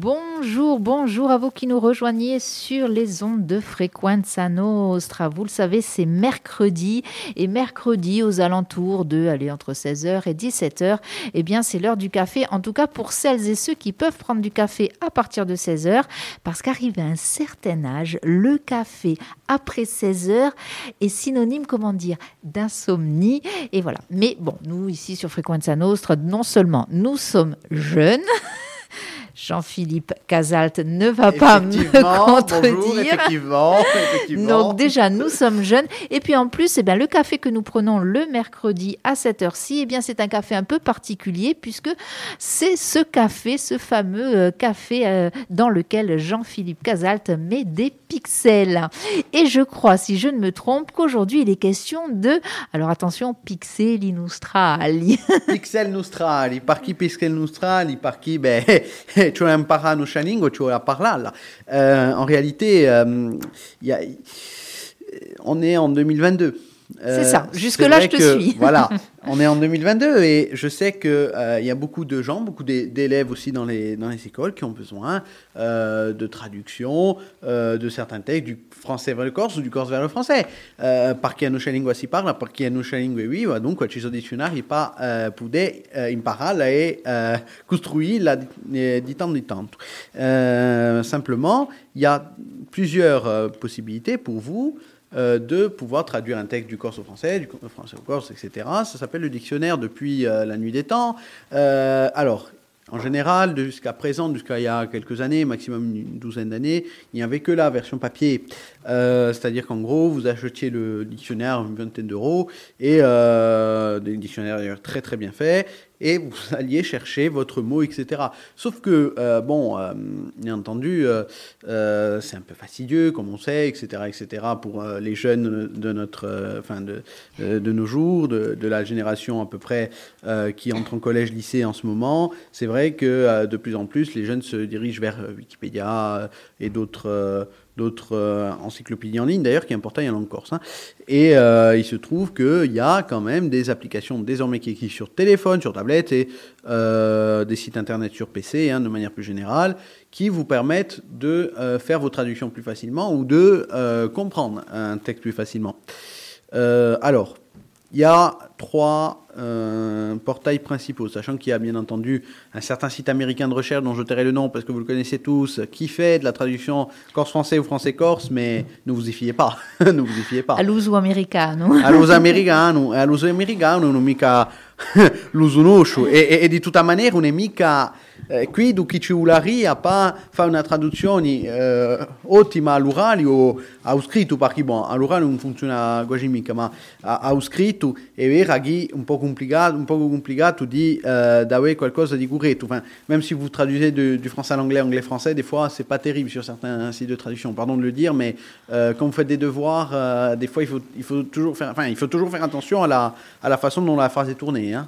Bonjour, bonjour à vous qui nous rejoignez sur les ondes de Frequenza Nostra. Vous le savez, c'est mercredi et mercredi aux alentours de, allez, entre 16h et 17h, eh bien, c'est l'heure du café. En tout cas, pour celles et ceux qui peuvent prendre du café à partir de 16h, parce qu'arrivé à un certain âge, le café après 16h est synonyme, comment dire, d'insomnie. Et voilà. Mais bon, nous, ici sur Frequenza Nostra, non seulement nous sommes jeunes, Jean-Philippe Casalt ne va pas me contredire. Bonjour, effectivement, effectivement. Donc déjà, nous sommes jeunes. Et puis en plus, eh bien, le café que nous prenons le mercredi à cette heure-ci, eh bien, c'est un café un peu particulier puisque c'est ce café, ce fameux euh, café euh, dans lequel Jean-Philippe Casalt met des pixels. Et je crois, si je ne me trompe, qu'aujourd'hui, il est question de... Alors attention, pixeli nostrali. pixel nostrali. Par qui pixel nostrali? Par qui? Ben, cioè imparano shalingo, cioè parlarla. Euh, en réalité, euh, y a, on est en 2022. C'est ça, euh, jusque-là je te que, suis. voilà, on est en 2022 et je sais qu'il euh, y a beaucoup de gens, beaucoup d'élèves aussi dans les, dans les écoles qui ont besoin euh, de traduction euh, de certains textes du français vers le corse ou du corse vers le français. Euh, perché hanno scia lingua si parla, perché hanno scia lingua viva, dunque ci sono dizionari pa poter eh, imparare e eh, costruire di tanto di tanto. simplement, il y a plusieurs possibilités pour vous euh, de pouvoir traduire un texte du corse au français, du français au corse, etc. Ça s'appelle le dictionnaire depuis euh, la nuit des temps. Euh, alors, en général, jusqu'à présent, jusqu'à il y a quelques années, maximum une douzaine d'années, il n'y avait que la version papier. C'est-à-dire qu'en gros, vous achetiez le dictionnaire une vingtaine d'euros, et des dictionnaires d'ailleurs très très bien faits, et vous alliez chercher votre mot, etc. Sauf que, euh, bon, euh, bien entendu, euh, c'est un peu fastidieux, comme on sait, etc., etc., pour les jeunes de notre, enfin, de, de, nos jours, de, de, la génération à peu près qui entre en collège, lycée en ce moment. C'est vrai que de plus en plus, les jeunes se dirigent vers Wikipédia et d'autres d'autres euh, encyclopédies en ligne, d'ailleurs, qui est un portail en langue corse. Hein. Et euh, il se trouve qu'il y a quand même des applications désormais qui existent sur téléphone, sur tablette et euh, des sites internet sur PC, hein, de manière plus générale, qui vous permettent de faire vos traductions plus facilement ou de comprendre un texte plus facilement. Alors, il y a trois euh, portails principaux, sachant qu'il y a bien entendu un certain site américain de recherche dont je tairai le nom parce que vous le connaissez tous, qui fait de la traduction corse-français ou français-corse, mais ne vous y fiez pas. ne vous y fiez pas. All'uso americano. All'uso americano, all'uso americano non mica l'uso nostro. E, e, e di tutta maniera non è eh, qui du chi ci a pas fare una traduzione eh, ottima all'orale o a scritto, perché bon, all'orale non funziona quasi mica, ma a, scritto è vero che un po' complicato, un po' complicato di eh, d'avere qualcosa di corretto. Enfin, même si vous traduisez du français à l'anglais, anglais-français, des fois c'est pas terrible sur certains sites de traduction, pardon de le dire, mais euh, quand vous faites des devoirs, euh, des fois il faut, il faut toujours faire, enfin, il faut toujours faire attention à la, à la façon dont la phrase est tournée. Hein.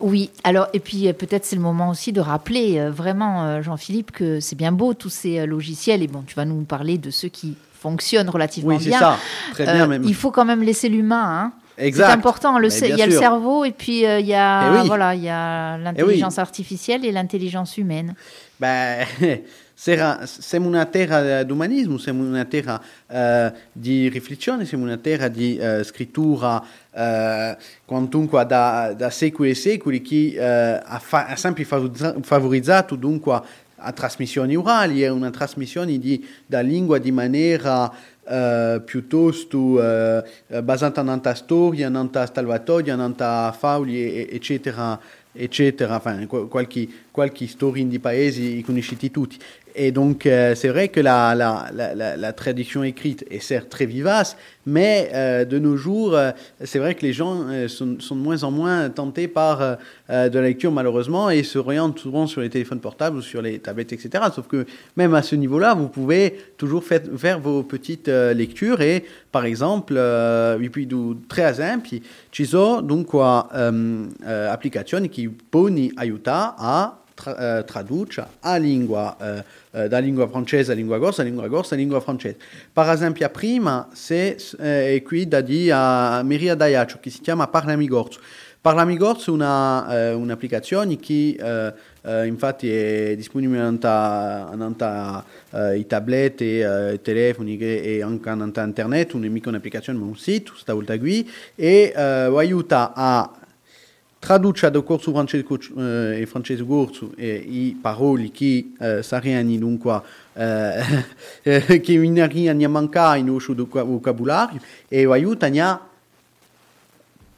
Oui, alors et puis euh, peut-être c'est le moment aussi de rappeler euh, vraiment euh, Jean-Philippe que c'est bien beau tous ces logiciels et bon tu vas nous parler de ceux qui fonctionnent relativement oui, bien. Ça. Très bien même. Il faut quand même laisser l'humain. Hein. C'est important. Le il y a sûr. le cerveau et puis il y a Eh oui. voilà il y a l'intelligence oui. artificielle et l'intelligence humaine. Ben, siamo una terra d'umanismo, siamo una terra uh, di riflessione, siamo una terra di uh, scrittura uh, quantunque da, da secoli e secoli che ha, fa, ha, sempre favorizzato dunque a trasmissioni orali, è una trasmissione di, da lingua di maniera uh, piuttosto uh, basata nella storia, nella salvatoria, nella fauli, eccetera, eccetera, enfin, qualche, qualche storia di paesi conosciuti tutti. Et donc, euh, c'est vrai que la, la, la, la, tradition écrite est certes très vivace, mais euh, de nos jours, euh, c'est vrai que les gens sont, de moins en moins tentés par de la lecture, malheureusement, et s'orientent souvent sur les téléphones portables ou sur les tablettes, etc. Sauf que même à ce niveau-là, vous pouvez toujours faire, faire vos petites lectures. Et par exemple, vi più tre esempi, ci sono dunque applicazioni che poni aiuta a tra, uh, traduce a lingua, uh, da lingua francese a lingua corsa, lingua corsa a lingua francese. Per esempio, prima se, eh, qui da di a Miria Daiaccio, che si chiama Parlami Gorzo. Parlamigorz è una, uh, un'applicazione che uh, uh, infatti è disponibile anche uh, i tablet e i telefoni e anche in internet, non è mica un'applicazione ma un sito, sta volta qui, e uh, aiuta a tradurre da corso francese uh, e francese corso e i parole che uh, saranno dunque uh, che vengono a mancare in nostro vocabolario e aiuta a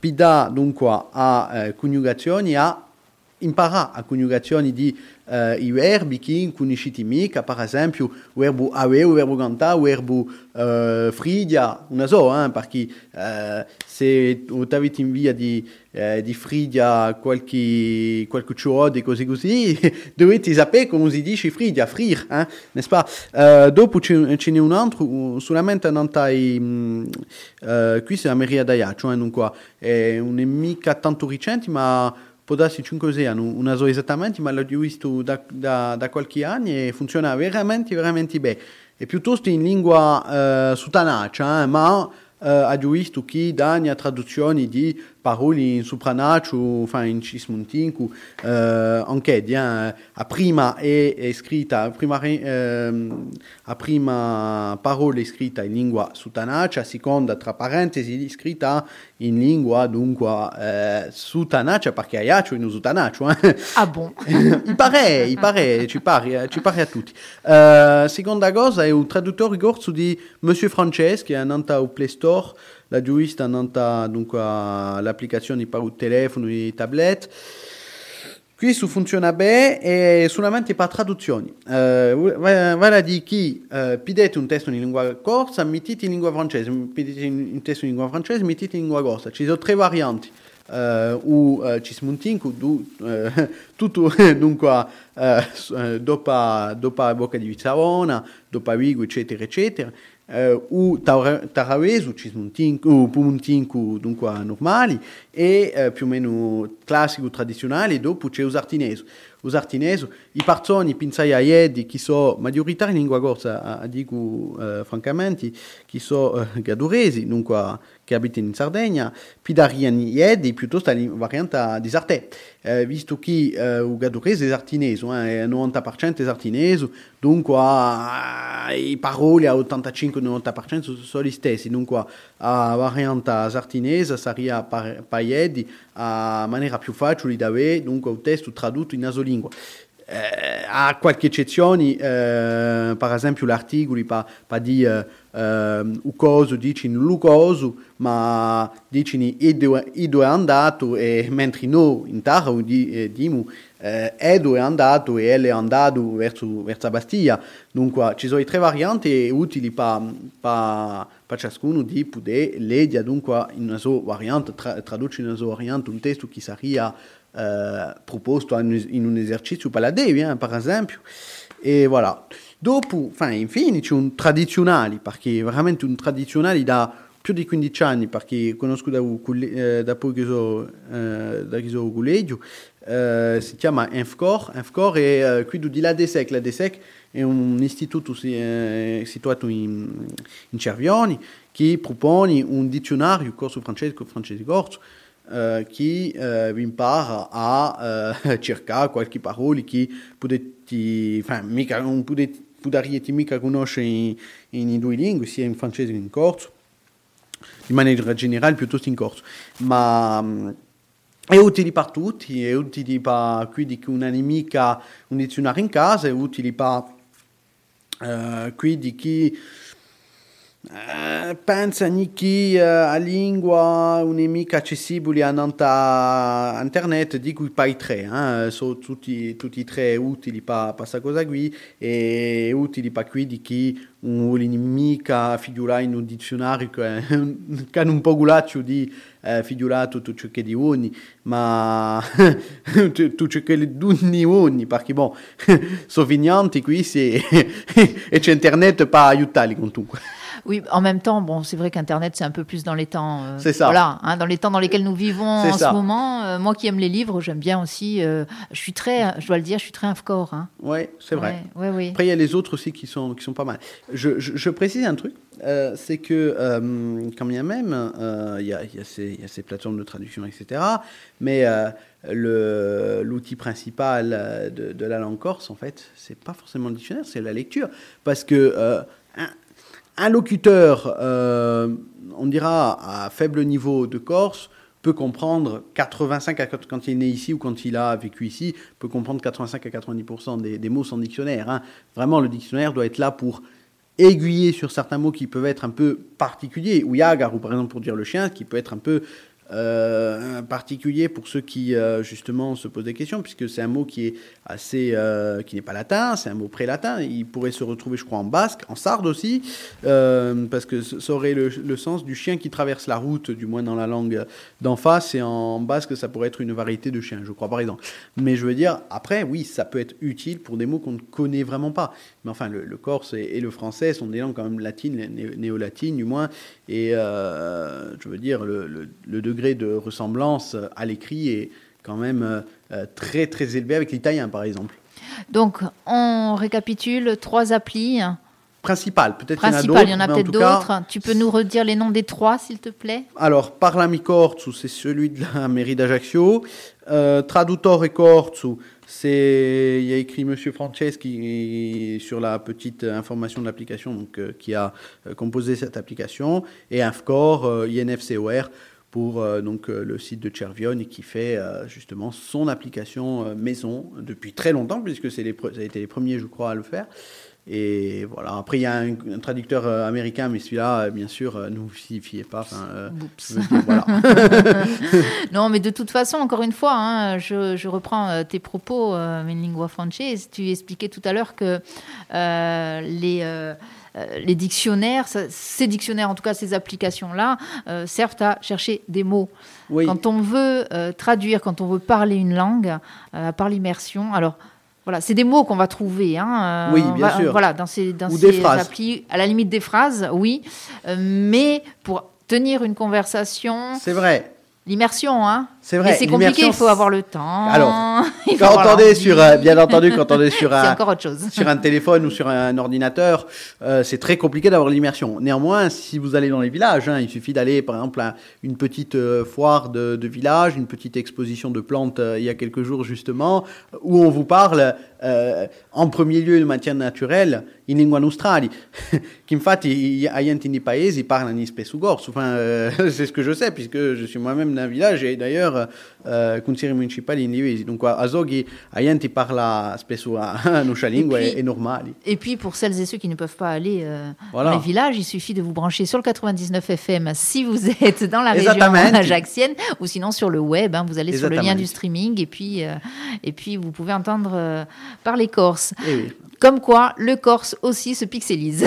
pida dunque a eh, coniugazioni a imparare a coniugazioni di eh, i verbi che conosciti mica, per esempio il verbo avere, il verbo cantare, il verbo eh, fridia, una so, eh, perché eh, se avete in via di, eh, di fridia qualche, qualche ciode così così, dovete sapere come si dice fridia, frir, eh, n'est-ce pas? Eh, dopo ce n'è un altro, solamente non tai, mm, eh, qui c'est la Maria d'Aiaccio, eh, dunque, è un mica tanto recente, ma può darsi 5 anni, non so esattamente, ma l'ho visto da, da, da qualche anno e funziona veramente, veramente bene. È piuttosto in lingua eh, sutanaccia, eh, ma eh, ho visto che dà traduzioni di parole in supranaccio, enfin in cismuntinku, eh, anche di, eh, a prima è, è scritta, a prima, eh, a prima parola è scritta in lingua sutanaccia, a seconda tra parentesi è scritta in lingua dunque eh, sutanaccia, perché aiaccio in sutanaccio. Eh. Ah bon? il pare, il pare, ci pare, ci pare a tutti. Uh, seconda cosa è un traduttore corso di Monsieur Franceschi, che è andato al Play Store, la giurista andata dunque all'applicazione per il telefono e tablet. Questo funziona bene e solamente per traduzioni. Uh, vale a dire che uh, pidete un testo in lingua corsa, mettete in lingua francese, pidete un testo in lingua francese, mettete in lingua corsa. Ci sono tre varianti. Uh, u uh, ci smontinco du, uh, tutto dunque uh, dopo la bocca di Vizzarona, dopo Vigo, eccetera, eccetera uh, u Taravesu, o Pumuntincu, dunque normali, e uh, più o meno classico tradizionale, dopo c'è. Os artineso, i parzoni, pinzai a iedi, che sono maggioritari in lingua corsa, a, dico uh, francamente, che sono uh, gaduresi, dunque che abitano in Sardegna, pidariani iedi, piuttosto la variante di Sartè. Visto che o gadurese è artineso, eh, 90% è artineso, dunque i parole a 85-90% sono gli stessi, dunque la variante sartinese sarebbe per, a maniera più facile da avere, dunque un testo tradotto in asolingua. Eh, ha qualche eccezione, eh, per esempio l'articolo pa, pa di eh, uh, coso dice lucoso, ma dice Edo, Edo è andato, e mentre noi in Taro di, eh, eh, Edo è andato e elle è andato verso, verso Bastiglia. Dunque ci sono tre varianti utili per, ciascuno di poter leggere dunque in una sua variante, tra, tradurre in una sua variante un testo che sarebbe eh, proposto in un esercizio per la Devi, eh, per esempio. E voilà. Dopo, infine, c'è un tradizionale, perché veramente un tradizionale da più di 15 anni, perché conosco da, eh, da poi che sono, eh, da che sono collegio, eh, si chiama Infcor. Infcor è eh, qui di la DESEC. La DESEC è un istituto eh, situato in, in Cervioni che propone un dizionario corso francese, francese corso, Uh, che uh, vi impara a uh, cercare qualche parola che potete, enfin, mica, non potete mica conoscere in, in due lingue, sia in francese che in corso, in maniera generale piuttosto in corso. Ma um, è utile per tutti, è utile per quindi una nemica un dizionario in casa, è utile per quindi chi Uh, pensa che uh, a lingua un'emica accessibile a internet di cui poi tre eh? sono tutti, tutti e tre utili per questa cosa qui e utili per qui di chi un'inimica figura in un dizionario che è un po' gulaccio di eh, figurato tutto ciò che di ogni ma tutto ciò che di ogni perché bon sono vignanti qui se, e c'è internet per aiutarli comunque oui, en même temps, bon, c'est vrai qu'Internet, c'est un peu plus dans les temps. Euh, c'est ça. Voilà, hein, dans les temps dans lesquels nous vivons en ce moment. Euh, moi qui aime les livres, j'aime bien aussi. Euh, je suis très, je dois le dire, je suis très Infcore. Hein. Oui, c'est vrai. Ouais, ouais, oui. Après, il y a les autres aussi qui sont, qui sont pas mal. Je, je, je précise un truc. c'est que, quand bien même, il y, a, y, a ces, y, a ces plateformes de traduction, etc., mais l'outil principal de, de, la langue corse, en fait, c'est pas forcément le dictionnaire, c'est la lecture. Parce que un, un, locuteur, on dira, à faible niveau de corse, peut comprendre 85 à, quand il est ici ou quand il a vécu ici, peut comprendre 85 à 90% des, des, mots sans dictionnaire. Hein. Vraiment, le dictionnaire doit être là pour aiguiller sur certains mots qui peuvent être un peu particuliers, ou yagar, ou par exemple pour dire le chien, qui peut être un peu euh, particulier pour ceux qui euh, justement se posent des questions, puisque c'est un mot qui est assez, euh, qui n'est pas latin, c'est un mot pré-latin. Il pourrait se retrouver, je crois, en basque, en sarde aussi, parce que ça aurait le, sens du chien qui traverse la route, du moins dans la langue d'en face, et en basque, ça pourrait être une variété de chien, je crois, par exemple. Mais je veux dire, après, oui, ça peut être utile pour des mots qu'on ne connaît vraiment pas. Mais enfin, le, corse et, et, le français sont des langues quand même latines, né néo-latines du moins, et euh, je veux dire, le, le, le degré de ressemblance à l'écrit est quand même euh, très très élevé avec l'italien par exemple. Donc on récapitule trois applis. Principales, peut-être Principal, il y en a, peut-être d'autres. Tu peux nous redire les noms des trois, s'il te plaît? Alors, Parlami Corzu, c'est celui de la mairie d'Ajaccio. Euh, Traduttore Corzu, c'est il y a écrit Monsieur Franceschi sur la petite information de l'application, donc euh, qui a euh, composé cette application, et Infcor, euh, INFCOR pour euh, donc le site de Chervion qui fait justement son application maison depuis très longtemps puisque c'est les ça a été les premiers je crois à le faire et voilà après il y a un, un traducteur euh, américain mais celui-là euh, bien sûr euh, ne vous fiez pas euh, dire, voilà. non mais de toute façon encore une fois hein, je, je reprends tes propos euh, in lingua française tu expliquais tout à l'heure que euh, les les dictionnaires, ces dictionnaires, en tout cas ces applications-là, euh, servent à chercher des mots. Oui. Quand on veut euh, traduire, quand on veut parler une langue, euh, par l'immersion, alors voilà, c'est des mots qu'on va trouver. Hein, oui, bien va, sûr. Voilà, dans ces, dans Ou ces des applis, à la limite des phrases, oui, euh, mais pour tenir une conversation. C'est vrai. L'immersion, hein C'est vrai. C'est compliqué, il faut avoir le temps. Alors, quand on est sur, euh, bien entendu, quand on est sur un, sur un téléphone ou sur un ordinateur, euh, c'est très compliqué d'avoir l'immersion. Néanmoins, si vous allez dans les villages, hein, il suffit d'aller, par exemple, à une petite euh, foire de, de, village, une petite exposition de plantes euh, il y a quelques jours justement, où on vous parle en premier lieu de matière naturelle in lingua nostrali, qu'infatti enti di paesi parlano spesso gorso. Enfin, c'est ce que je sais puisque je suis moi-même d'un village et d'ailleurs euh, consigliere municipali in livesi. Donc a Zoghi agli enti parla spesso a nostra lingua et, puis, normali. Et puis pour celles et ceux qui ne peuvent pas aller euh, voilà. dans les villages, il suffit de vous brancher sur le 99 FM si vous êtes dans la région ajaxienne ou sinon sur le web, hein, vous allez sur le lien du streaming et puis euh, et puis vous pouvez entendre euh, parler corse. Et oui. Comme quoi, le Corse aussi se pixelise.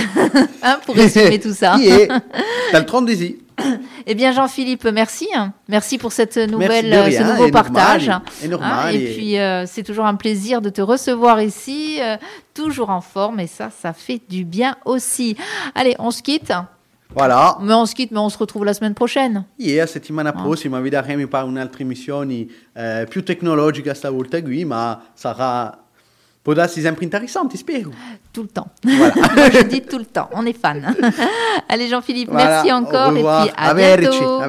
hein, pour résumer tout ça. T'as le 30 d'ici. Eh bien, Jean-Philippe, merci. Merci pour cette nouvelle, rien, ce nouveau et partage. Normal, et, normal, hein, et, et, puis, euh, c'est toujours un plaisir de te recevoir ici, euh, toujours en forme, et ça, ça fait du bien aussi. Allez, on se quitte. Voilà. Mais on se quitte, mais on se retrouve la semaine prochaine. Yeah, settimana ah. prossima vi daremo poi un'altra emissione eh, più tecnologica stavolta qui, ma sarà Può darsi sempre interessanti, spero. Tout le temps. Voilà. Je dis tout le temps. On est fan. Allez, Jean-Philippe, voilà, merci encore. Et puis à bientôt.